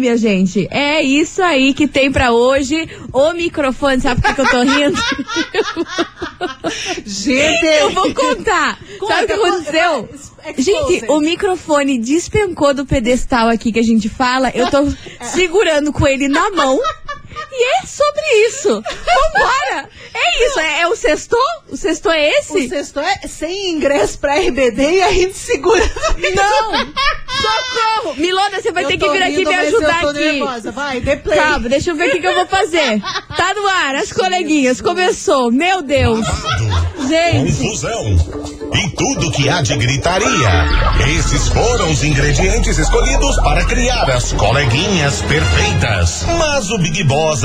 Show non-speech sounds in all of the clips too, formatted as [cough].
minha gente. É isso aí que tem pra hoje. O microfone, sabe por que, eu tô rindo? [laughs] Gente, eu vou contar. Conta, sabe o que aconteceu? Gente, o microfone despencou do pedestal aqui que a gente fala. Eu tô [laughs] segurando com ele na mão. E é sobre isso. Vambora! É isso, é, é o sexto? O sexto é esse? o sexto é sem ingresso pra RBD e a gente segura. Não! Socorro! Milona, você vai Eu ter que vir aqui rindo, me ajudar eu tô aqui. nervosa. Vai, dê play. Calma, deixa eu ver o que, que eu vou fazer. Tá no ar, as coleguinhas. Começou. Meu Deus. Gente. Confusão e tudo que há de gritaria. Esses foram os ingredientes escolhidos para criar as coleguinhas perfeitas. Mas o Big Boss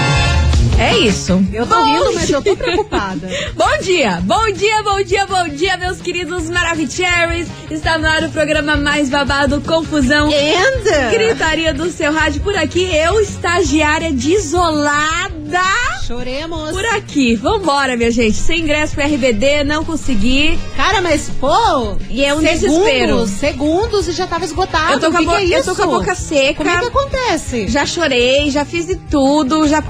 É isso. Eu tô Bom rindo, mas eu tô dia. preocupada. [laughs] Bom dia, bom dia, bom dia, bom dia, meus queridos Maravicheries. Está no ar o programa mais babado, Confusão. And... Gritaria do seu rádio por aqui, eu, estagiária desolada. Choremos. Por aqui, vambora, minha gente. Sem ingresso pro RBD, não consegui. Cara, mas pô. E é um segundos, desespero. Segundos e já tava esgotado. Eu tô, com a que bo- que é eu tô com a boca seca. Como é que acontece? Já chorei, já fiz de tudo, já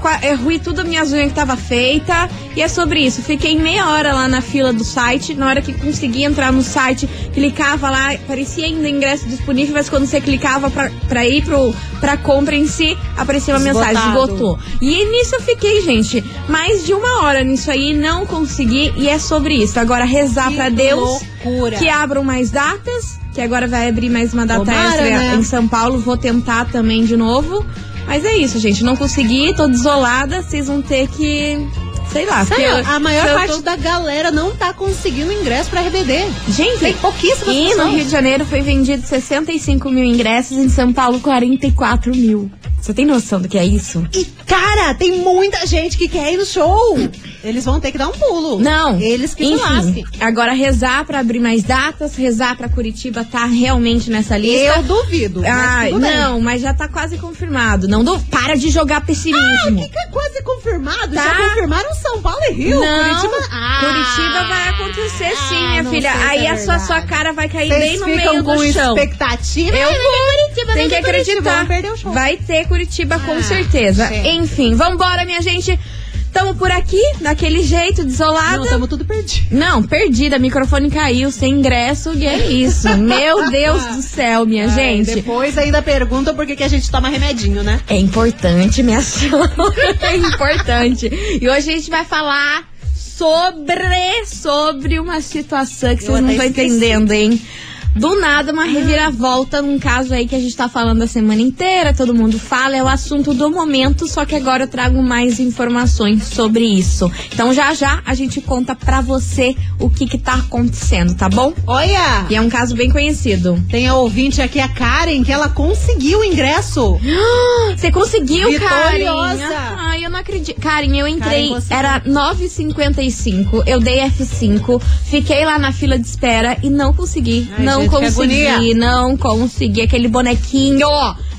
ruí tudo minhas unhas que tava feita. E é sobre isso. Fiquei meia hora lá na fila do site. Na hora que consegui entrar no site, clicava lá, parecia ainda ingresso disponível, mas quando você clicava pra, pra ir pro, pra compra em si, aparecia uma Esgotado. mensagem, esgotou. E nisso eu fiquei, gente, mais de uma hora nisso aí, não consegui. E é sobre isso. Agora rezar pra Deus loucura. que abram mais datas, que agora vai abrir mais uma data Tomara, extra né? em São Paulo. Vou tentar também de novo. Mas é isso, gente. Não consegui, tô desolada. Vocês vão ter que. Sei lá. Porque eu- a maior parte tô- da galera não tá conseguindo ingresso pra RBD. Gente, Tem pouquíssimas e no pessoas. Rio de Janeiro foi vendido 65 mil ingressos, em São Paulo 44 mil. Você tem noção do que é isso? E, cara, tem muita gente que quer ir no show. Eles vão ter que dar um pulo. Não. Eles que Enfim, agora rezar pra abrir mais datas, rezar pra Curitiba tá realmente nessa lista. Eu duvido. mas bem. não, mas já tá quase confirmado. Não do... para de jogar Ah, pessimismo. que que é quase confirmado? Tá. Já confirmaram São Paulo e Rio. Não, Curitiba. Ah, Curitiba vai acontecer sim, ah, minha filha. Aí é a sua, sua cara vai cair Vocês bem no meio com do chão. expectativa. Eu Ah, vou. Curitiba, Tem que acreditar. Vai ter Curitiba com Ah, certeza. gente. Enfim, vambora, minha gente. Tamo por aqui, daquele jeito, desolada. Não, estamos tudo perdido. Não, perdida, microfone caiu, sem ingresso, e é isso. [laughs] Meu Deus do céu, minha Ai, gente. Depois ainda perguntam por que, que a gente toma remedinho, né? É importante, minha senhora. [laughs] É importante. E hoje a gente vai falar sobre, sobre uma situação que Eu vocês não estão esqueci. entendendo, hein? Do nada, uma reviravolta num caso aí que a gente tá falando a semana inteira, todo mundo fala, é o assunto do momento, só que agora eu trago mais informações sobre isso. Então já já a gente conta pra você o que que tá acontecendo, tá bom? Olha! E é um caso bem conhecido. Tem a ouvinte aqui, a Karen, que ela conseguiu o ingresso. [gasps] Você conseguiu, Karen? Vitoriosa. Ai, eu não acredito. Karen, eu entrei, Karen, você- era 9h55, eu dei F5, fiquei lá na fila de espera e não consegui. Ai, não que consegui, não consegui. Aquele bonequinho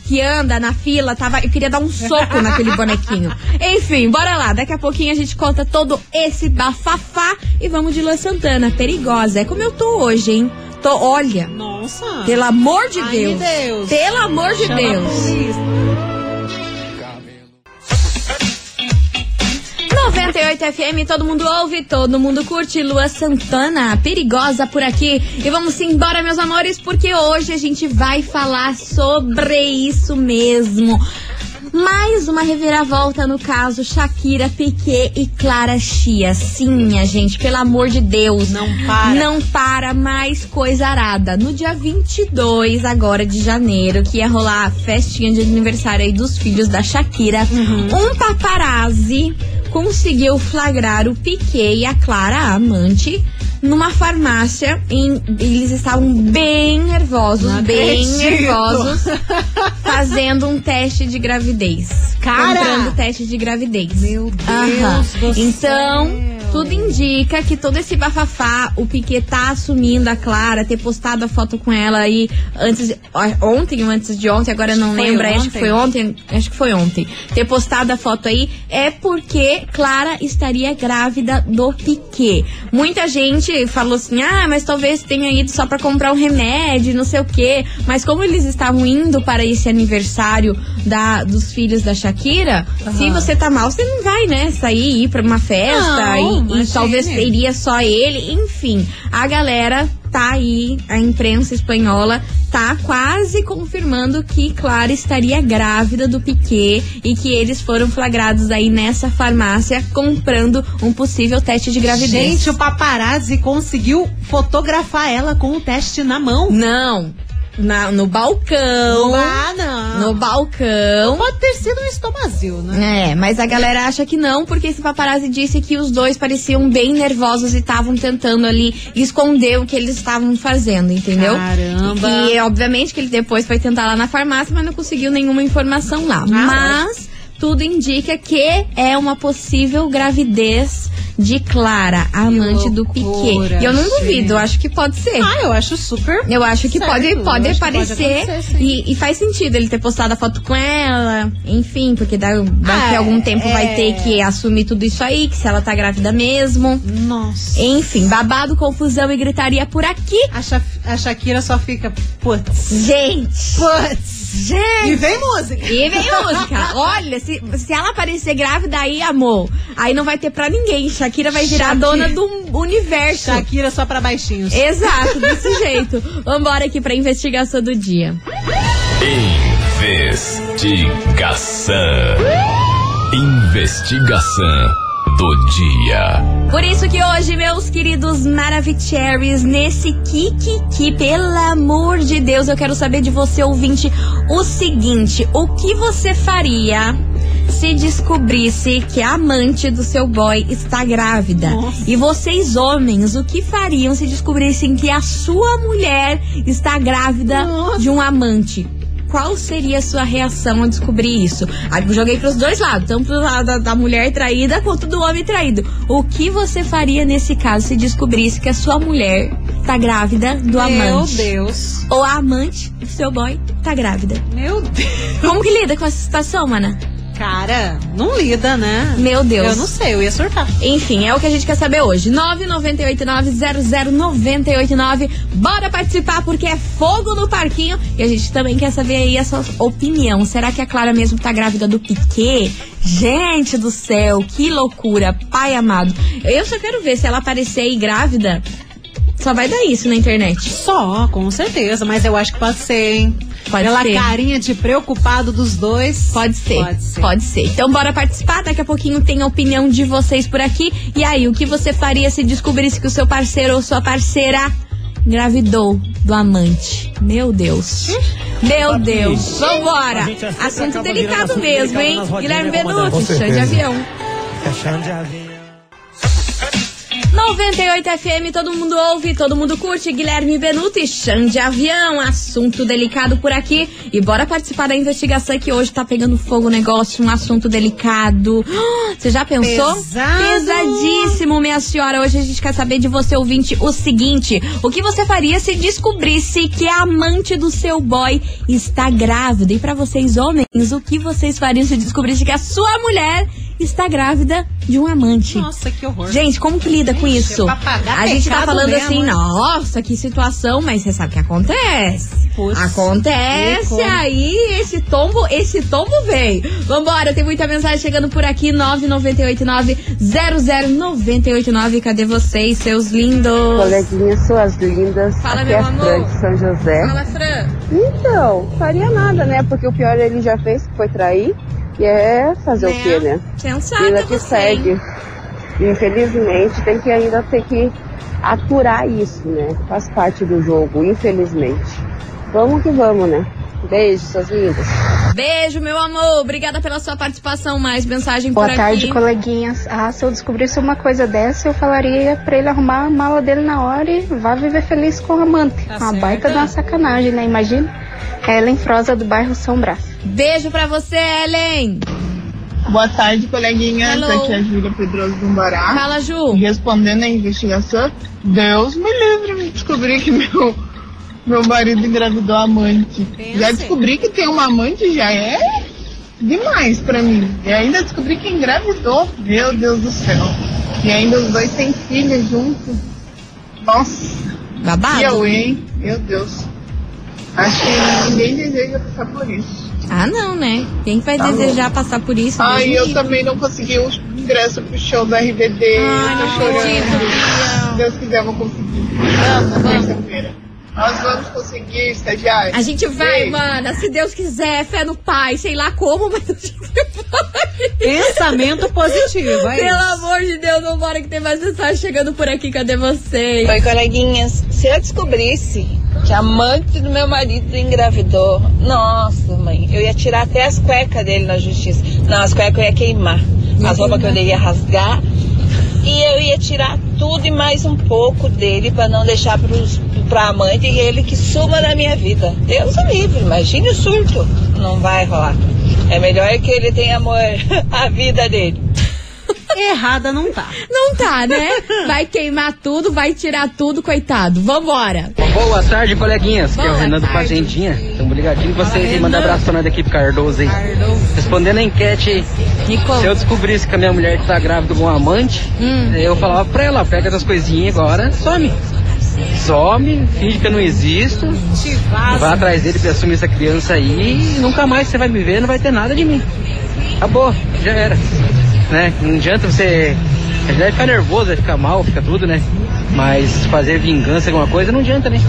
que anda na fila, tava, eu queria dar um soco naquele [laughs] bonequinho. Enfim, bora lá. Daqui a pouquinho a gente conta todo esse bafafá e vamos de Lua Santana, perigosa. É como eu tô hoje, hein? Tô, olha, Nossa! pelo amor de Ai, Deus. Deus. Pelo amor de Chama Deus. 98 FM, todo mundo ouve, todo mundo curte. Lua Santana, perigosa por aqui. E vamos embora, meus amores, porque hoje a gente vai falar sobre isso mesmo. Mais uma reviravolta no caso Shakira, Piquet e Clara Chia. Sim, minha gente, pelo amor de Deus. Não para. Não para mais coisa arada. No dia 22 agora de janeiro, que ia rolar a festinha de aniversário aí dos filhos da Shakira, um paparazzi conseguiu flagrar o Piquet e a Clara, a amante, numa farmácia. Em, eles estavam bem nervosos, Não bem acredito. nervosos, [laughs] fazendo um teste de gravidez. Cara! Comprando teste de gravidez. Meu Deus Aham. do Então, céu. Tudo indica que todo esse bafafá, o Piquet tá assumindo a Clara, ter postado a foto com ela aí antes ontem ou antes de ontem, agora eu não Foi lembro, acho que foi ontem, acho que foi ontem. Ter postado a foto aí é porque Clara estaria grávida do Piquet. Muita gente falou assim: "Ah, mas talvez tenha ido só pra comprar um remédio, não sei o quê". Mas como eles estavam indo para esse aniversário da, dos filhos da Shakira, se você tá mal, você não vai, né, sair ir pra uma festa Não, e- e, talvez teria só ele, enfim. A galera tá aí, a imprensa espanhola tá quase confirmando que Clara estaria grávida do Piquet e que eles foram flagrados aí nessa farmácia comprando um possível teste de gravidez. Gente, o paparazzi conseguiu fotografar ela com o teste na mão. Não, na- no balcão. Ah, não. No balcão. Pode ter sido um estomazil, né? É, mas a galera acha que não, porque esse paparazzi disse que os dois pareciam bem nervosos e estavam tentando ali esconder o que eles estavam fazendo, entendeu? Caramba. E obviamente que ele depois foi tentar lá na farmácia, mas não conseguiu nenhuma informação lá. mas tudo indica que é uma possível gravidez de Clara, amante do loucura, Piquet. E eu não duvido, eu acho que pode ser. Ah, eu acho super. Eu acho que Certo, pode, pode pode aparecer sim. e, e faz sentido ele ter postado a foto com ela, enfim, porque da- daqui Ah, a algum tempo é. vai ter que assumir tudo isso aí, que se ela tá grávida mesmo. Nossa. Enfim, babado, confusão e gritaria por aqui. A, Sha- a Shakira só fica. Putz. Gente! Putz. E Gente! vem música. E vem música. [laughs] Olha, se, se ela aparecer grávida aí, amor, aí não vai ter pra ninguém. Shakira vai virar a Shakira. dona do universo. Shakira só pra baixinhos. Exato, desse [laughs] jeito. Vambora aqui pra investigação do dia. Investigação. Investigação do dia. Por isso que hoje, meus queridos Maravicheries, nesse Kikiki, pelo amor de Deus, eu quero saber de você, ouvinte, o seguinte: o que você faria se descobrisse que a amante do seu boy está grávida? Nossa. E vocês, homens, o que fariam se descobrissem que a sua mulher está grávida Nossa. de um amante? Qual seria a sua reação ao descobrir isso? Aí eu joguei pros dois lados, tanto pro lado da, da mulher traída quanto do homem traído. O que você faria nesse caso se descobrisse que a sua mulher tá grávida do Meu amante? Deus. Ou a amante do seu boy tá grávida? Meu Deus. Como que lida com essa situação, mana? Cara, não lida, né? Meu Deus. Eu não sei, eu ia surtar. Enfim, é o que a gente quer saber hoje. 998900989. Bora participar porque é fogo no parquinho. E a gente também quer saber aí a sua opinião. Será que a Clara mesmo tá grávida do Piquet? Gente do céu, que loucura, pai amado. Eu só quero ver se ela aparecer aí grávida. Só vai dar isso na internet. Só, com certeza, mas eu acho que pode ser, hein? Pode Pela ser. carinha de preocupado dos dois. Pode ser. Pode ser. Pode ser. Então bora participar. Daqui a pouquinho tem a opinião de vocês por aqui. E aí, o que você faria se descobrisse que o seu parceiro ou sua parceira engravidou do amante? Meu Deus. Meu Deus. Vambora. Assunto delicado mesmo, hein? Guilherme Benucci, chão de avião. 98 FM, todo mundo ouve, todo mundo curte. Guilherme Benuto Chão de Avião, assunto delicado por aqui. E bora participar da investigação que hoje tá pegando fogo o negócio, um assunto delicado. Ah, Você já pensou? Pesado. Pesadíssimo, minha senhora. Hoje a gente quer saber de você, ouvinte, o seguinte: o que você faria se descobrisse que a amante do seu boy está grávida? E pra vocês, homens, o que vocês fariam se descobrisse que a sua mulher está grávida de um amante? Nossa, que horror. Gente, como que lida com Gente, isso? é A gente tá falando mesmo, assim, hein? nossa, que situação, mas você sabe o que acontece. Acontece aí, esse tombo, esse tombo veio. Vambora, tem muita mensagem chegando por aqui, 998900989. Cadê vocês, seus lindos? Coleguinhas, suas lindas. Fala, Aqui meu é amor. Fran de São José. Fala, Fran. Então, faria nada, né? Porque o pior ele já fez, que foi trair. E é fazer o quê, né? Sensata Vida que você, hein? segue. Infelizmente, tem que ainda ter que aturar isso, né? Faz parte do jogo, infelizmente. Vamos que vamos, né? Beijo, suas lindas. Beijo, meu amor. Obrigada pela sua participação. Mais mensagem Boa por tarde, aqui. coleguinhas. Ah, se eu descobrisse uma coisa dessa, eu falaria pra ele arrumar a mala dele na hora e vá viver feliz com o amante. Tá uma certo. baita de uma sacanagem, né? Imagina. Ellen Frosa do bairro São Brás. Beijo pra você, Ellen. Boa tarde, coleguinhas. Hello. Aqui é a Júlia Pedroso do Umbará. Fala, Ju. Respondendo a investigação, Deus me livre de descobrir que meu, meu marido engravidou a amante. Pense. Já descobri que tem uma amante, já é demais pra mim. E ainda descobri que engravidou. Meu Deus do céu. E ainda os dois têm filhos juntos. Nossa, Babado. eu, hein? Meu Deus. Acho que ninguém deseja passar por isso. Ah, não, né? Quem que vai Tá desejar passar por isso? Ai, eu livre. também não consegui o ingresso pro show da RBD. Ai, tô não chorando. acredito. Se Deus quiser, eu vou conseguir. Vamos, vamos. Nós vamos conseguir, estagiário. A gente vai, Ei, mana. Se Deus quiser, fé no Pai. Sei lá como, mas a gente vai. Pensamento positivo, é Pelo isso. amor de Deus, vambora que tem mais mensagem chegando por aqui. Cadê vocês? Oi, coleguinhas. Se eu descobrisse que a amante do meu marido engravidou, nossa, mãe, eu ia tirar até as cuecas dele na justiça. Não, as cuecas eu ia queimar. As roupas que eu ia rasgar. E eu ia tirar tudo e mais um pouco dele pra não deixar pros, pra amante e ele que suma na minha vida. Deus o livre, imagine o surto. Não vai rolar. É melhor que ele tenha amor [laughs] à vida dele. Errada não tá. Não tá, né? Vai queimar tudo, vai tirar tudo, coitado. Vambora. Boa tarde, coleguinhas. Que é o Renan do. Fazendinha. Tamo ligadinho com vocês e manda abraço pra nós da equipe Cardoso aí. Respondendo a enquete, conta. se eu descobrisse que a minha mulher tá grávida com um amante, Hum. eu falava pra ela, pega essas coisinhas agora, some. Some, finge que eu não existo, vai atrás dele pra assumir essa criança aí e nunca mais você vai me ver, não vai ter nada de mim. Acabou, já era. Né? Não adianta você. A gente vai ficar nervoso, vai ficar mal, fica tudo, né? Mas fazer vingança alguma coisa não adianta, né?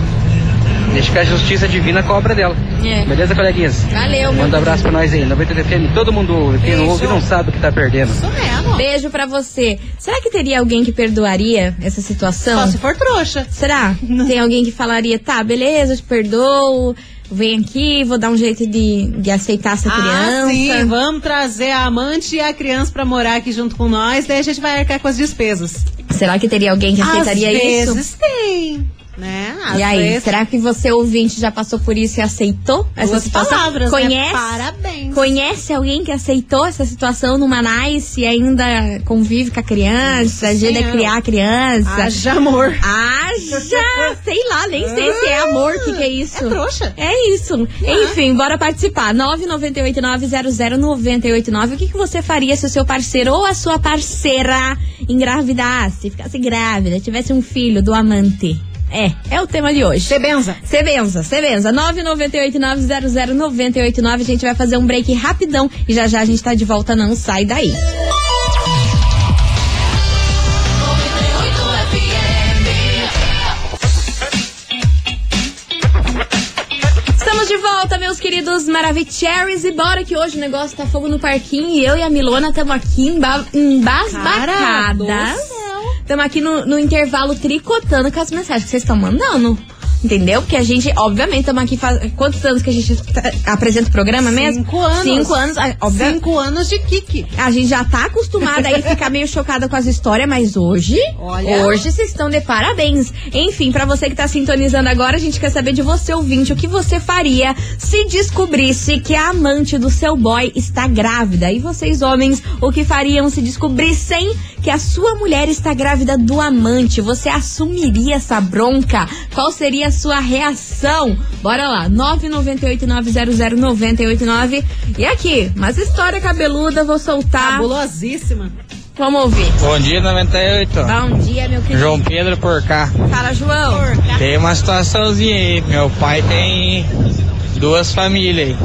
Deixa que a justiça divina cobra dela. É. Beleza, coleguinhas? Valeu, meu Manda um abraço pra nós aí. 90 FM, todo mundo ouve. Quem não ouve não sabe o que tá perdendo. Isso mesmo. Beijo pra você. Será que teria alguém que perdoaria essa situação? Só se for trouxa. Será? Tem alguém que falaria, tá, beleza, eu te perdoo, vem aqui, vou dar um jeito de, de aceitar essa Ah, criança. sim, vamos trazer a amante e a criança pra morar aqui junto com nós, daí a gente vai arcar com as despesas. Será que teria alguém que aceitaria Às isso? vezes tem, né? Às E aí, vezes, será que você, ouvinte, já passou por isso e aceitou essa duas situação? palavras, Conhece? né? Parabéns. Conhece alguém que aceitou essa situação numa nice e ainda convive com a criança, ajuda a criar a criança? Haja amor. Haja! sei lá, nem sei se é amor, o que, que é isso? É trouxa. É isso. Enfim, bora participar. 998900989. O que, que você faria se o seu parceiro ou a sua parceira engravidasse, ficasse grávida, tivesse um filho do amante? É, é o tema de hoje. Você benza. Cê benza, cê benza. 998900989. A gente vai fazer um break rapidão e já já a gente tá de volta, não sai daí. Estamos de volta, meus queridos Maravicheries. E bora que hoje o negócio tá fogo no parquinho e eu e a Milona estamos aqui embasbacadas. Estamos aqui no, no intervalo tricotando com as mensagens que vocês estão mandando. Entendeu? Porque a gente, obviamente, estamos aqui faz... Quantos anos que a gente tá- apresenta o programa mesmo? Cinco anos. Cinco anos. obvia- Cinco anos de Kiki. A gente já tá acostumada aí a ficar meio chocada com as histórias, mas hoje, Olha. hoje vocês estão de parabéns. Enfim, pra você que tá sintonizando agora, a gente quer saber de você, ouvinte, o que você faria se descobrisse que a amante do seu boy está grávida. E vocês, homens, o que fariam se descobrissem que a sua mulher está grávida do amante? Você assumiria essa bronca? Qual seria a sua reação? Bora lá, 998900989. E aqui, mas história cabeluda, vou soltar. Cabulosíssima. Vamos ouvir. Bom dia, 98. Bom dia, meu querido. João Pedro por cá. Fala, João. Tem uma situaçãozinha aí. Meu pai tem duas famílias aí.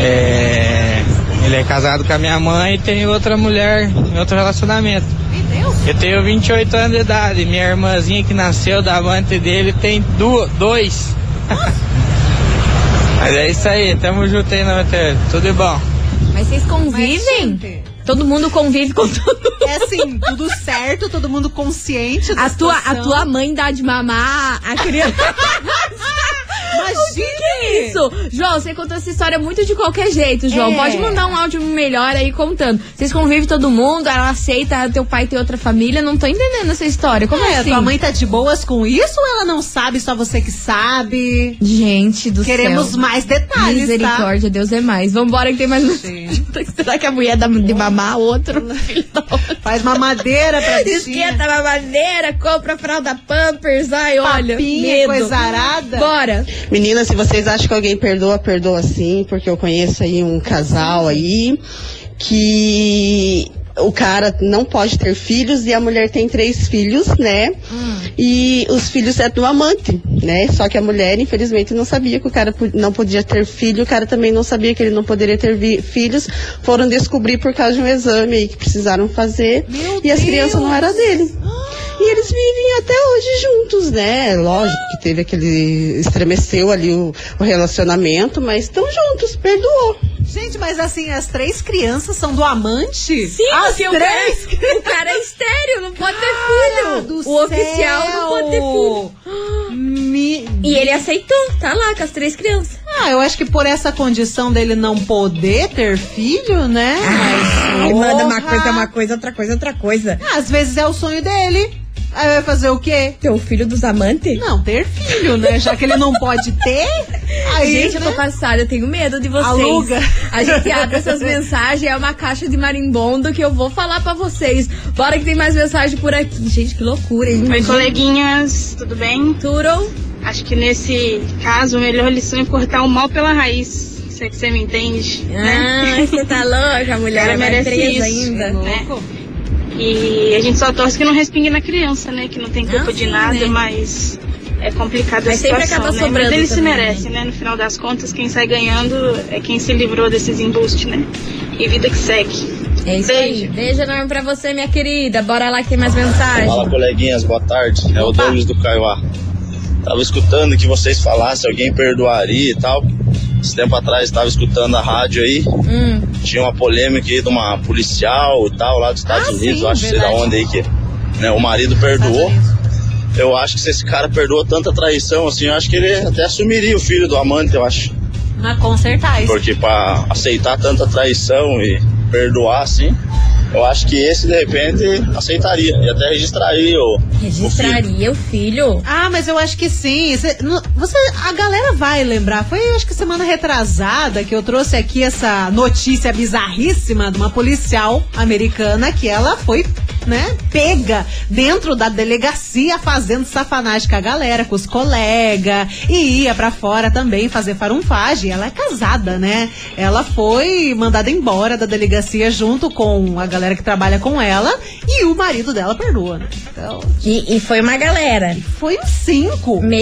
É, ele é casado com a minha mãe e tem outra mulher em outro relacionamento. Eu tenho 28 anos de idade. Minha irmãzinha que nasceu da amante dele tem du dois. [laughs] Mas é isso aí, tamo junto aí, 98. Tudo de bom. Mas vocês Mas, convivem? gente, Todo mundo convive com todo É assim, tudo certo, todo mundo consciente da A tua, a situação. tua mãe dá de mamar a criança. [laughs] Isso? João, você contou essa história muito de qualquer jeito, João. É. Pode mandar um áudio melhor aí contando. Vocês convivem todo mundo, ela aceita teu pai ter outra família. Não tô entendendo essa história. Como É, assim? tua mãe tá de boas com isso ou ela não sabe, só você que sabe? Gente do Queremos céu. mais detalhes, tá? Misericórdia, Deus é mais. Vambora que tem mais. [laughs] Será que a mulher dá de mamar outro? Faz mamadeira pra bichinha. Esquenta a mamadeira, compra fralda Pampers. Ai, olha. Papinha, medo. coisa arada. Bora. Meninas, se vocês acham que alguém perdoa, perdoa sim, porque eu conheço aí um casal aí que o cara não pode ter filhos e a mulher tem três filhos, né? E os filhos é do amante, né? Só que a mulher, infelizmente, não sabia que o cara não podia ter filho, o cara também não sabia que ele não poderia ter filhos. Foram descobrir por causa de um exame aí que precisaram fazer e as crianças não eram dele. E eles vivem até hoje juntos, né? Lógico que teve aquele. estremeceu ali o, o relacionamento, mas estão juntos, perdoou. Gente, mas assim, as três crianças são do amante? Sim, porque o cara, três? o cara é estéreo, não pode ter Cara filho. do O oficial não pode ter filho. Me- E ele aceitou, tá lá com as três crianças. Ah, eu acho que por essa condição dele não poder ter filho, né? Ai, Mas, manda uma coisa, uma coisa, outra coisa, outra coisa. Às vezes é o sonho dele. Aí vai fazer o quê? Ter o filho dos amantes? Não, ter filho, né? Já que ele não pode ter. Aí, gente, eu tô né? passada, eu tenho medo de vocês. Aluga. A gente abre essas mensagens, é uma caixa de marimbondo que eu vou falar pra vocês. Bora que tem mais mensagem por aqui. Gente, que loucura, hein? Oi, coleguinhas, tudo bem? Tudo? Acho que nesse caso, a melhor lição é cortar o mal pela raiz. Se é que você me entende. Ah, né? você tá louca, mulher. vai merece presa isso, ainda. né? E a gente só torce que não respingue na criança, né? Que não tem culpa Ah, de nada, né? mas é complicado Mas a sempre situação, acaba né? sobrando Mas ele se também, merece, né? No final das contas, quem sai ganhando é quem se livrou desses embustes, né? E vida que segue. É isso aí. Beijo enorme pra você, minha querida. Bora lá que tem mais mensagem. Fala, coleguinhas, boa tarde. É o Douglas do Caiuá. Tava escutando que vocês falassem, alguém perdoaria e tal. Esse tempo atrás tava escutando a rádio aí. Hum. Tinha uma polêmica aí de uma policial e tal, lá dos Estados Ah, Unidos, sim, acho que sei da onde aí que né, o marido perdoou. Eu acho que se esse cara perdoou tanta traição assim, eu acho que ele até assumiria o filho do amante, eu acho. Mas consertar isso. Porque pra aceitar tanta traição e perdoar assim, eu acho que esse de repente aceitaria e até registraria o, o filho. Registraria o filho? Ah, mas eu acho que sim. Cê- no- Você, a galera vai lembrar. Foi, acho que semana retrasada que eu trouxe aqui essa notícia bizarríssima de uma policial americana que ela foi, né, pega dentro da delegacia fazendo safanagem com a galera, com os colegas e ia pra fora também fazer farunfagem. Ela é casada, né? Ela foi mandada embora da delegacia junto com a galera que trabalha com ela e o marido dela perdoa, né? Então, E, e foi uma galera. foi uns cinco. Meu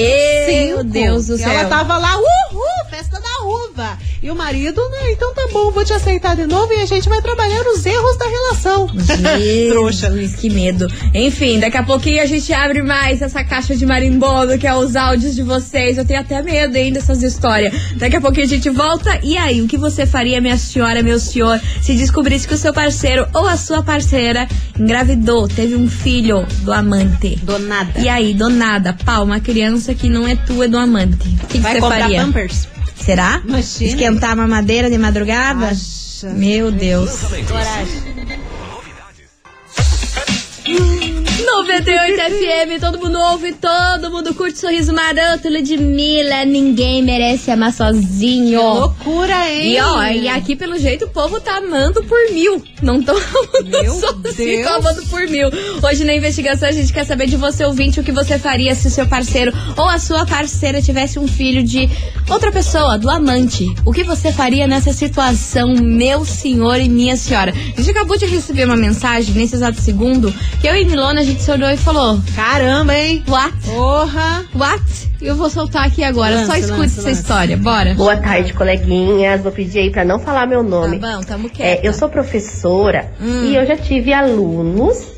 Cinco. Deus do E céu. Ela tava lá, uhul, festa da uva. E o marido, né, então tá bom, vou te aceitar de novo e a gente vai trabalhar os erros da relação. [laughs] Trouxa. Jesus, que medo. Enfim, daqui a pouquinho a gente abre mais essa caixa de marimbondo, que é os áudios de vocês. Eu tenho até medo ainda dessas histórias. Daqui a pouquinho a gente volta. E aí, o que você faria, minha senhora, meu senhor, se descobrisse que o seu parceiro ou a sua parceira engravidou, teve um filho do amante? Do nada. E aí, do nada, pau, uma criança que não é tua, é do amante. O que, que você faria? Pampers? Será? Imagina. Esquentar a mamadeira de madrugada? Acha. Meu Deus. Coragem. you. 98FM, todo mundo ouve, todo mundo curte Sorriso Maroto, Ludmilla, ninguém merece amar sozinho. Que loucura, hein? E ó, e aqui pelo jeito o povo tá amando por mil, não tão sozinho, tá amando por mil. Hoje na investigação a gente quer saber de você ouvinte o que você faria se o seu parceiro ou a sua parceira tivesse um filho de outra pessoa, do amante. O que você faria nessa situação, meu senhor e minha senhora? A gente acabou de receber uma mensagem nesse exato segundo que eu e Milona a gente se olhou e falou: Caramba, hein? What? Porra. What? Eu vou soltar aqui agora, Lança, só escute lança, essa lança. história, bora. Boa tarde, coleguinhas. Vou pedir aí pra não falar meu nome. Tá bom, tamo É, eu sou professora Hum. e eu já tive alunos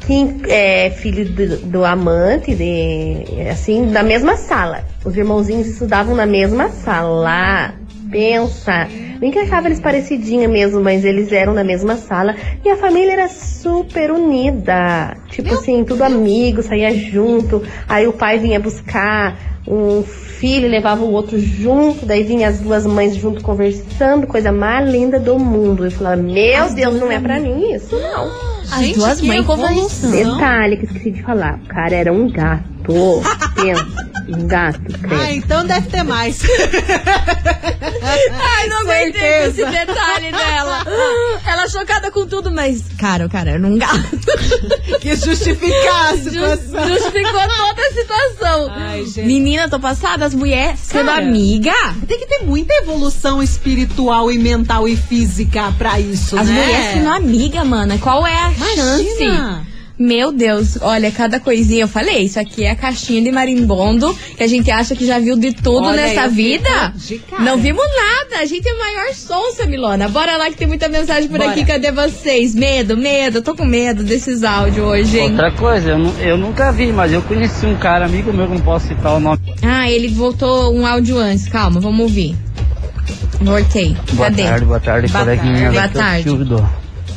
que é filho do, do amante, de, assim, da mesma sala. Os irmãozinhos estudavam na mesma sala. Pensa Bem que achava eles parecidinhos mesmo, mas eles eram na mesma sala. E a família era super unida. Tipo assim, tudo amigo, saía junto. Aí o pai vinha buscar um filho, levava o outro junto. Daí vinha as duas mães junto conversando. Coisa mais linda do mundo. Eu falava, meu As Deus, não é pra mim isso, não. As duas mães conversando. Detalhe que esqueci de falar. O cara era um gato. [laughs] Pensa, um gato, credo. Ah, então deve ter mais. Ai, não aguentei esse detalhe dela. Ela chocada com tudo, mas, cara, o cara era um gato. [laughs] que justificar a Ju- situação. Justificou toda a situação. Ai, gente. Menina, tô passada, as mulheres sendo amiga. Tem que ter muita evolução espiritual e mental e física pra isso, As né? mulheres sendo amiga, mana. Qual é a chance? Meu Deus, olha, cada coisinha, eu falei, isso aqui é a caixinha de marimbondo, que a gente acha que já viu de tudo Olha, nessa vida. fico de cara. Não vimos nada, a gente é o maior sonsa, Milona. Bora lá que tem muita mensagem por Bora. aqui, cadê vocês? Medo, medo, eu tô com medo desses áudios hoje, hein? Outra coisa, eu, eu nunca vi, mas eu conheci um cara, amigo meu, que não posso citar o nome. Ah, ele voltou um áudio antes, calma, vamos ouvir. Voltei, Boa cadê? tarde, boa tarde, Boa coleguinha. Boa tarde. Silvio do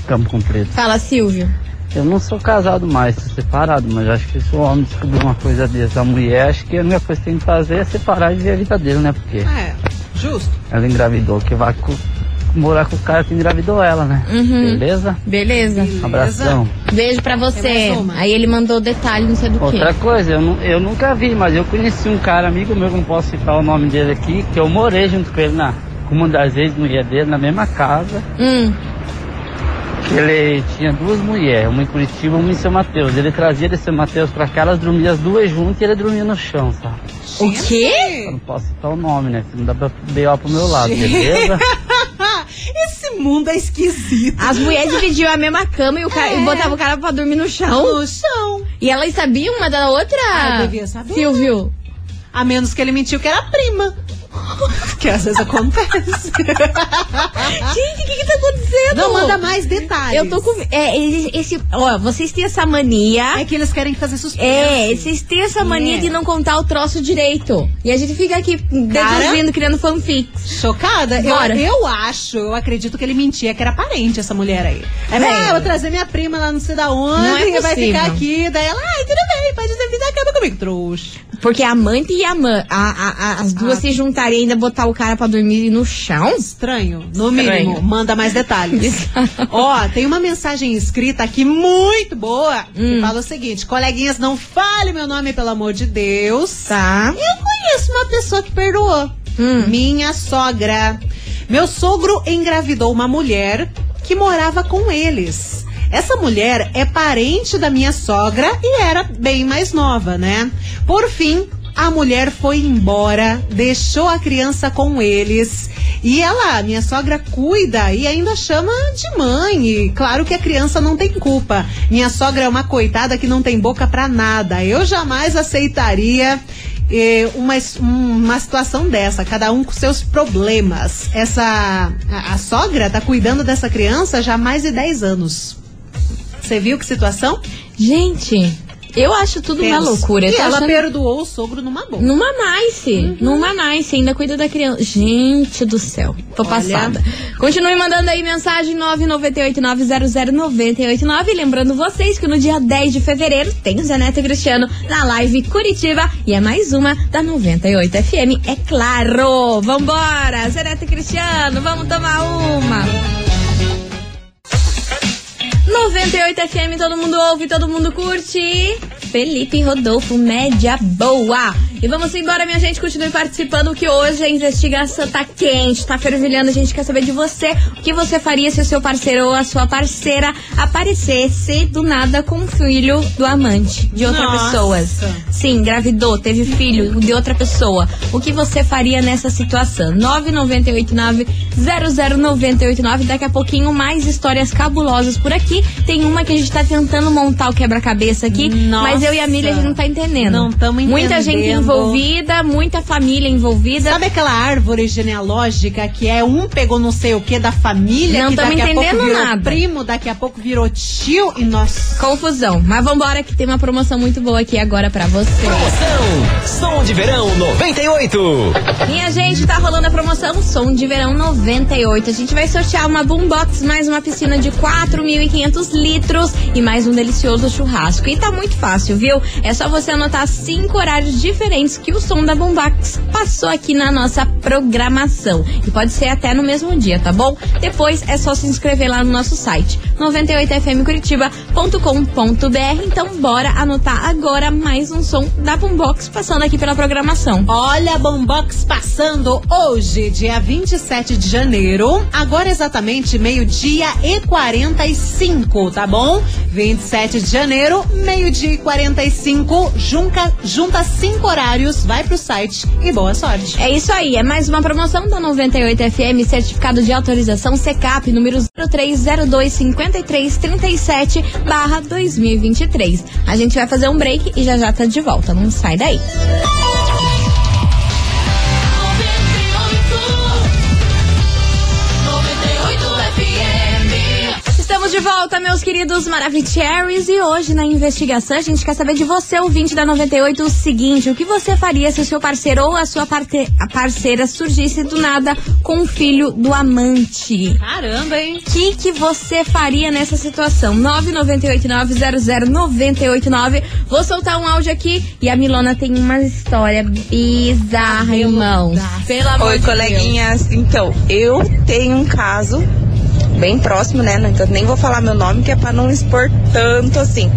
Campo Comprido. Fala, Silvio. Eu não sou casado mais, sou separado, mas acho que se o homem descobrir uma coisa dessa, a mulher, acho que a única coisa que tem que fazer é separar e ver a vida dele, né? Porque É, justo. ela engravidou, que vai morar com o cara que engravidou ela, né? Uhum. Beleza? Beleza. Abração. Beijo pra você. Aí ele mandou detalhe, não sei do Outra que. coisa, eu, eu nunca vi, mas eu conheci um cara, amigo meu, que não posso citar o nome dele aqui, que eu morei junto com ele na, com uma das ex-mulheres dele, na mesma casa. Hum. Que ele tinha duas mulheres, uma em Curitiba e uma em São Mateus. Ele trazia de São Mateus pra cá, elas dormiam as duas juntas e ele dormia no chão, sabe? O quê? Eu não posso citar o nome, né? Não dá pra B.O. pro meu lado, Gente. beleza? [laughs] Esse mundo é esquisito. As mulheres dividiam a mesma cama e, o cara, É. e botavam o cara pra dormir no chão. No chão. E elas sabiam uma da outra? Ah, devia saber. Silvio. A menos que ele mentiu que era prima. [laughs] Que às vezes acontece. [laughs] Gente, o que que tá acontecendo? Não, manda mais detalhes. Eu tô com. É, esse, Ó, vocês têm essa mania. É que eles querem fazer suspense. É, vocês têm essa mania É. de não contar o troço direito. E a gente fica aqui deduzindo, criando fanfics. Chocada? Eu, Bora. eu acho, eu acredito que ele mentia que era parente essa mulher aí. Aí, É. ah, eu vou trazer minha prima lá não sei da onde, Não é e vai ficar aqui. Daí ela, ai, tudo bem, pode vir da cama comigo, trouxa. Porque a amante e a mãe, as duas Ah. se juntarem e ainda botar o cara pra dormir no chão? Estranho, no Estranho. mínimo. Manda mais detalhes. Ó, tem uma mensagem escrita aqui muito boa Hum. que fala o seguinte: coleguinhas, não fale meu nome, pelo amor de Deus. Tá. Eu conheço uma pessoa que perdoou. Hum. Minha sogra. Meu sogro engravidou uma mulher que morava com eles. Essa mulher é parente da minha sogra e era bem mais nova, né? Por fim, a mulher foi embora, deixou a criança com eles. E ela, minha sogra, cuida e ainda chama de mãe. E claro que a criança não tem culpa. Minha sogra é uma coitada que não tem boca pra nada. Eu jamais aceitaria eh, uma, uma situação dessa, cada um com seus problemas. Essa. A, a sogra tá cuidando dessa criança já há mais de 10 anos. Você viu que situação? Gente, eu acho tudo uma loucura. E ela achando- perdoou o sogro numa boa. Numa nice, numa nice, ainda cuida da criança. Gente do céu, tô Olha. passada. Continue mandando aí mensagem 998900989. Lembrando vocês que no dia 10 de fevereiro tem o Zé Neto e Cristiano na live Curitiba e é mais uma da 98 FM, é claro. Vambora, Zé Neto e Cristiano, vamos tomar uma. 98 FM, todo mundo ouve, todo mundo curte. Felipe Rodolfo, média boa. E vamos embora, minha gente. Continue participando, que hoje a investigação tá quente, tá fervilhando. A gente quer saber de você. O que você faria se o seu parceiro ou a sua parceira aparecesse do nada com o filho do amante de outra Nossa. pessoa? Sim, engravidou, teve filho de outra pessoa. O que você faria nessa situação? 998900989. Daqui a pouquinho mais histórias cabulosas por aqui. Tem uma que a gente tá tentando montar o quebra-cabeça aqui, Nossa. mas eu e a Milha a gente não tá entendendo. Não tamo Muita gente entendendo. Envolvida, muita família envolvida. Sabe aquela árvore genealógica que é um pegou não sei o que da família, Não pouco entendendo virou nada. primo, daqui a pouco virou tio e nós. Confusão. Mas vambora que tem uma promoção muito boa aqui agora pra você. Promoção Som de Verão 98. Minha gente, tá rolando a promoção Som de Verão 98. A gente vai sortear uma boombox, mais uma piscina de 4.500 litros e mais um delicioso churrasco. E tá muito fácil, viu? É só você anotar cinco horários diferentes que o som da boombox passou aqui na nossa programação. E pode ser até no mesmo dia, tá bom? Depois é só se inscrever lá no nosso site 98fmcuritiba.com.br. Então bora anotar agora mais um som da boombox passando aqui pela programação. Olha a Bombox passando hoje, dia 27 de janeiro. Agora exatamente meio-dia e 45, tá bom? 27 de janeiro, meio-dia e 45. Junta, junta cinco horários, vai pro site e boa sorte. É isso aí, é mais uma promoção da 98 FM, certificado de autorização CECAP número 03025337 barra 2023. A gente vai fazer um break e já já tá de volta, não sai daí. Volta, meus queridos Maravicheries, e hoje na investigação a gente quer saber de você, ouvinte da 98, o seguinte: o que você faria se o seu parceiro ou a sua parte- a parceira surgisse do nada com o filho do amante? Caramba, hein? O que, que você faria nessa situação? 998900989. Vou soltar um áudio aqui e a Milona tem uma história bizarra, irmão. Pelo amor Oi, de coleguinhas. Então, eu tenho um caso bem próximo, né? Então, nem vou falar meu nome, que é pra não expor tanto assim.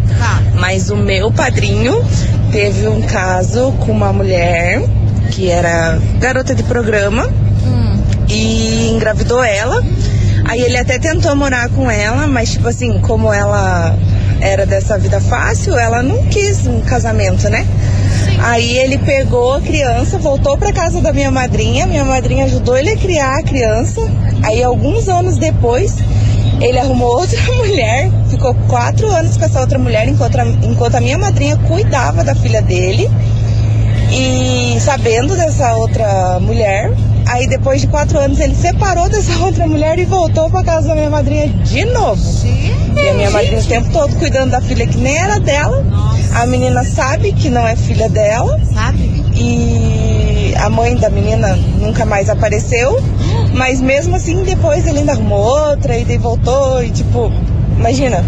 Mas o meu padrinho teve um caso com uma mulher que era garota de programa e engravidou ela. Aí ele até tentou morar com ela, mas tipo assim, como ela era dessa vida fácil, ela não quis um casamento, né? Aí ele pegou a criança, voltou pra casa da minha madrinha, minha madrinha ajudou ele a criar a criança. Aí alguns anos depois, ele arrumou [laughs] outra mulher, ficou quatro anos com essa outra mulher, enquanto a, enquanto a minha madrinha cuidava da filha dele. E sabendo dessa outra mulher, aí depois de quatro anos ele separou dessa [laughs] outra mulher e voltou pra casa da minha madrinha de novo. E a minha madrinha o tempo todo cuidando da filha que nem era dela. A menina sabe que não é filha dela. Sabe? E a mãe da menina nunca mais apareceu. [gasps] Mas mesmo assim, depois ele ainda arrumou outra e daí voltou. E tipo, imagina,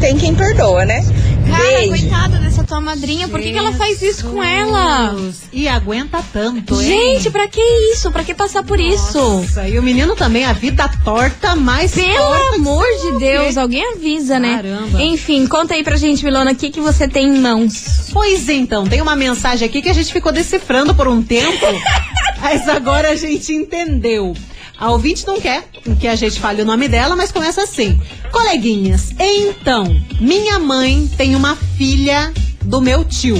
tem quem perdoa, né? Cara, Beijo. coitada dessa tua madrinha, por que, que ela faz isso com ela? E aguenta tanto, hein? Gente, pra que isso? Pra que passar por isso? Nossa, e o menino também, a vida torta, mas Pelo torta amor de Deus, alguém avisa, né? Caramba. Enfim, conta aí pra gente, Milona, o que, que você tem em mãos? Pois então, tem uma mensagem aqui que a gente ficou decifrando por um tempo, [laughs] mas agora a gente entendeu. A ouvinte não quer que a gente fale o nome dela, mas começa assim. Coleguinhas, então, minha mãe tem uma filha do meu tio.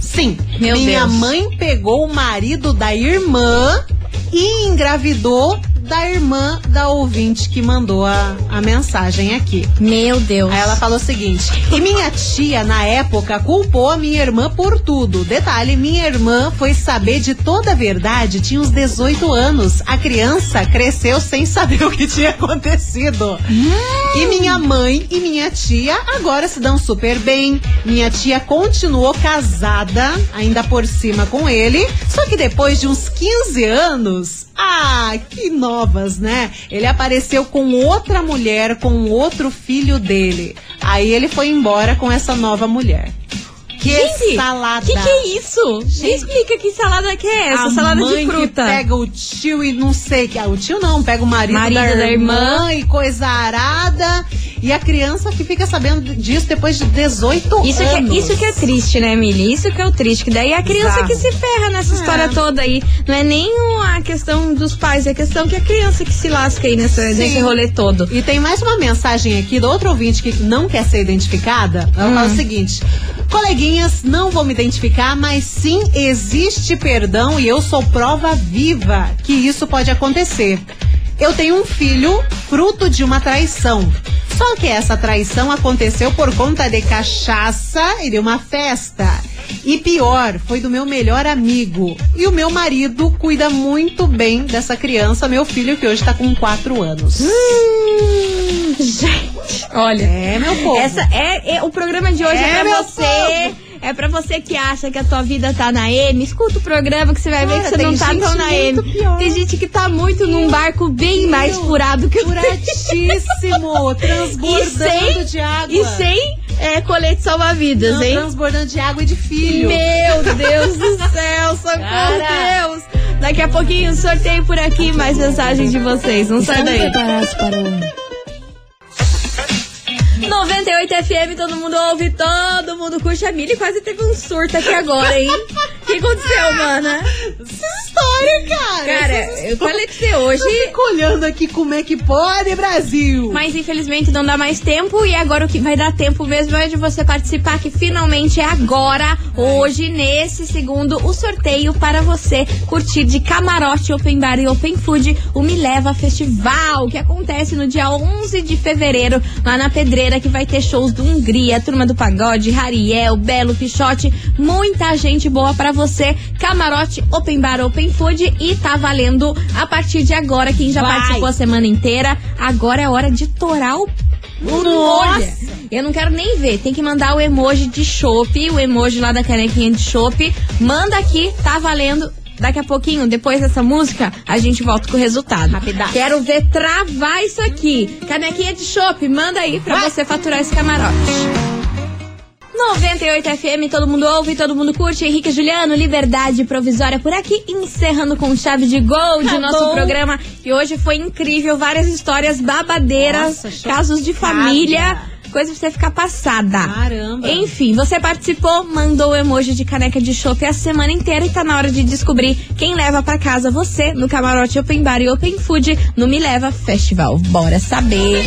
Sim, Meu minha Deus. mãe pegou o marido da irmã e engravidou da irmã da ouvinte que mandou a, a mensagem aqui. Meu Deus. Aí ela falou o seguinte: e minha tia, na época, culpou a minha irmã por tudo. Detalhe: minha irmã foi saber de toda a verdade, tinha uns 18 anos. A criança cresceu sem saber [laughs] o que tinha acontecido. E minha mãe e minha tia agora se dão super bem. Minha tia continuou casada, ainda por cima com ele. Só que depois de uns 15 anos, ah, que novas, né? Ele apareceu com outra mulher, com outro filho dele. Aí ele foi embora com essa nova mulher. Que Gente, salada! Que que é isso? Me explica que salada que é essa? A salada mãe de fruta. Que pega o tio e não sei que. Ah, o tio não, pega o marido, Marido da, da irmã, irmã. e coisa arada. E a criança que fica sabendo disso depois de 18 Isso que, é, anos. isso que é triste, né, Mili? Isso que é o triste. Que daí é a criança Bizarro. que se ferra nessa história toda aí. Não é nem a questão dos pais, é a questão que a criança que se lasca aí nessa, nesse rolê todo. E tem mais uma mensagem aqui do outro ouvinte que não quer ser identificada. Ela Hum. fala o seguinte: Coleguinhas, não vou me identificar, mas sim existe perdão e eu sou prova viva que isso pode acontecer. Eu tenho um filho fruto de uma traição. Só que essa traição aconteceu por conta de cachaça e de uma festa. E pior, foi do meu melhor amigo. E o meu marido cuida muito bem dessa criança, meu filho, que hoje tá com 4 anos. Hum, gente, olha. É, meu povo. Essa é, é- o programa de hoje é, É, pra meu você. povo. É pra você que acha que a tua vida tá na M. Escuta o programa que você vai ver Cara, que você não tá tão na M. pior. Tem gente que tá muito num barco bem mais furado que o Furadíssimo, [laughs] transbordando sem- de água. E sem é, colete salva-vidas, hein? transbordando de água e de filho. Meu Deus do [laughs] céu, socorro. Deus! Daqui a pouquinho sorteio por aqui, mais mensagens de vocês. Não sai daí. preparados para o 98 FM, todo mundo ouve, todo mundo curte. A Mili quase teve um surto aqui agora, hein? [laughs] O que aconteceu, mana? Essa história, cara. Cara, eu falei pra você hoje. Eu fico olhando aqui como é que pode, Brasil. Mas infelizmente não dá mais tempo e agora o que vai dar tempo mesmo é de você participar, que finalmente é agora, hoje, nesse segundo, o sorteio para você curtir de camarote, open bar e open food o Me Leva Festival, que acontece no dia 11 de fevereiro, lá na Pedreira, que vai ter shows do Hungria, Turma do Pagode, Rariel, Belo, Pichote, muita gente boa para você. Camarote, open bar, open food e tá valendo a partir de agora, quem já Vai. participou a semana inteira, agora é hora de torar o Nossa! Eu não quero nem ver. Tem que mandar o emoji de chopp, o emoji lá da canequinha de chopp. Manda aqui, tá valendo. Daqui a pouquinho, depois dessa música, a gente volta com o resultado. Rapidaço. Quero ver travar isso aqui. Canequinha de chopp, manda aí pra você faturar esse camarote. 98 FM, todo mundo ouve, todo mundo curte. Henrique e Juliano, liberdade provisória por aqui, encerrando com chave de gol de Tá nosso bom. programa. E hoje foi incrível, várias histórias babadeiras, Nossa, casos de família, coisa pra você ficar passada. Caramba. Enfim, você participou, mandou o emoji de caneca de chopp a semana inteira e tá na hora de descobrir quem leva pra casa você no camarote Open Bar e Open Food no Me Leva Festival. Bora saber.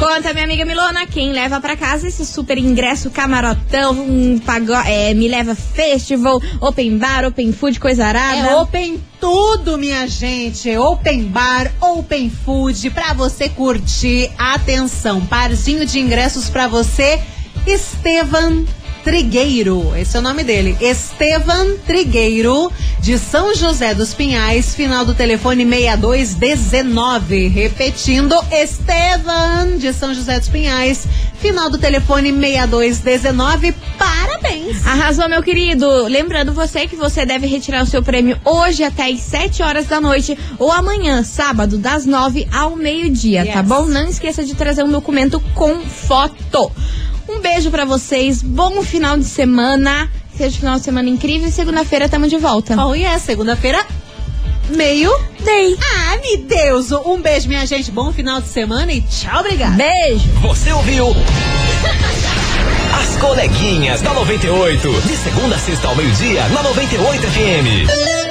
Conta, minha amiga Milona, quem leva pra casa esse super ingresso camarotão, um pago é, Me Leva Festival, Open Bar, Open Food, coisa arada. É open tudo, minha gente. Open bar, open food pra você curtir. Atenção, parzinho de ingressos pra você. Estevan Trigueiro, esse é o nome dele. Estevan Trigueiro, de São José dos Pinhais, final do telefone 6219. Repetindo, Estevan, de São José dos Pinhais, final do telefone 6219. Parabéns! Arrasou, meu querido. Lembrando você que você deve retirar o seu prêmio hoje até às 7 horas da noite ou amanhã, sábado, das 9 ao meio-dia, tá Yes. bom? Não esqueça de trazer um documento com foto. Um beijo pra vocês, bom final de semana. Seja um final de semana incrível e segunda-feira tamo de volta. Oh, yeah, segunda-feira, meio Day. Ah, me Deus! Um beijo, minha gente. Bom final de semana e tchau, obrigada. Beijo! Você ouviu? [laughs] As coleguinhas da 98. De segunda a sexta ao meio-dia, na 98 FM.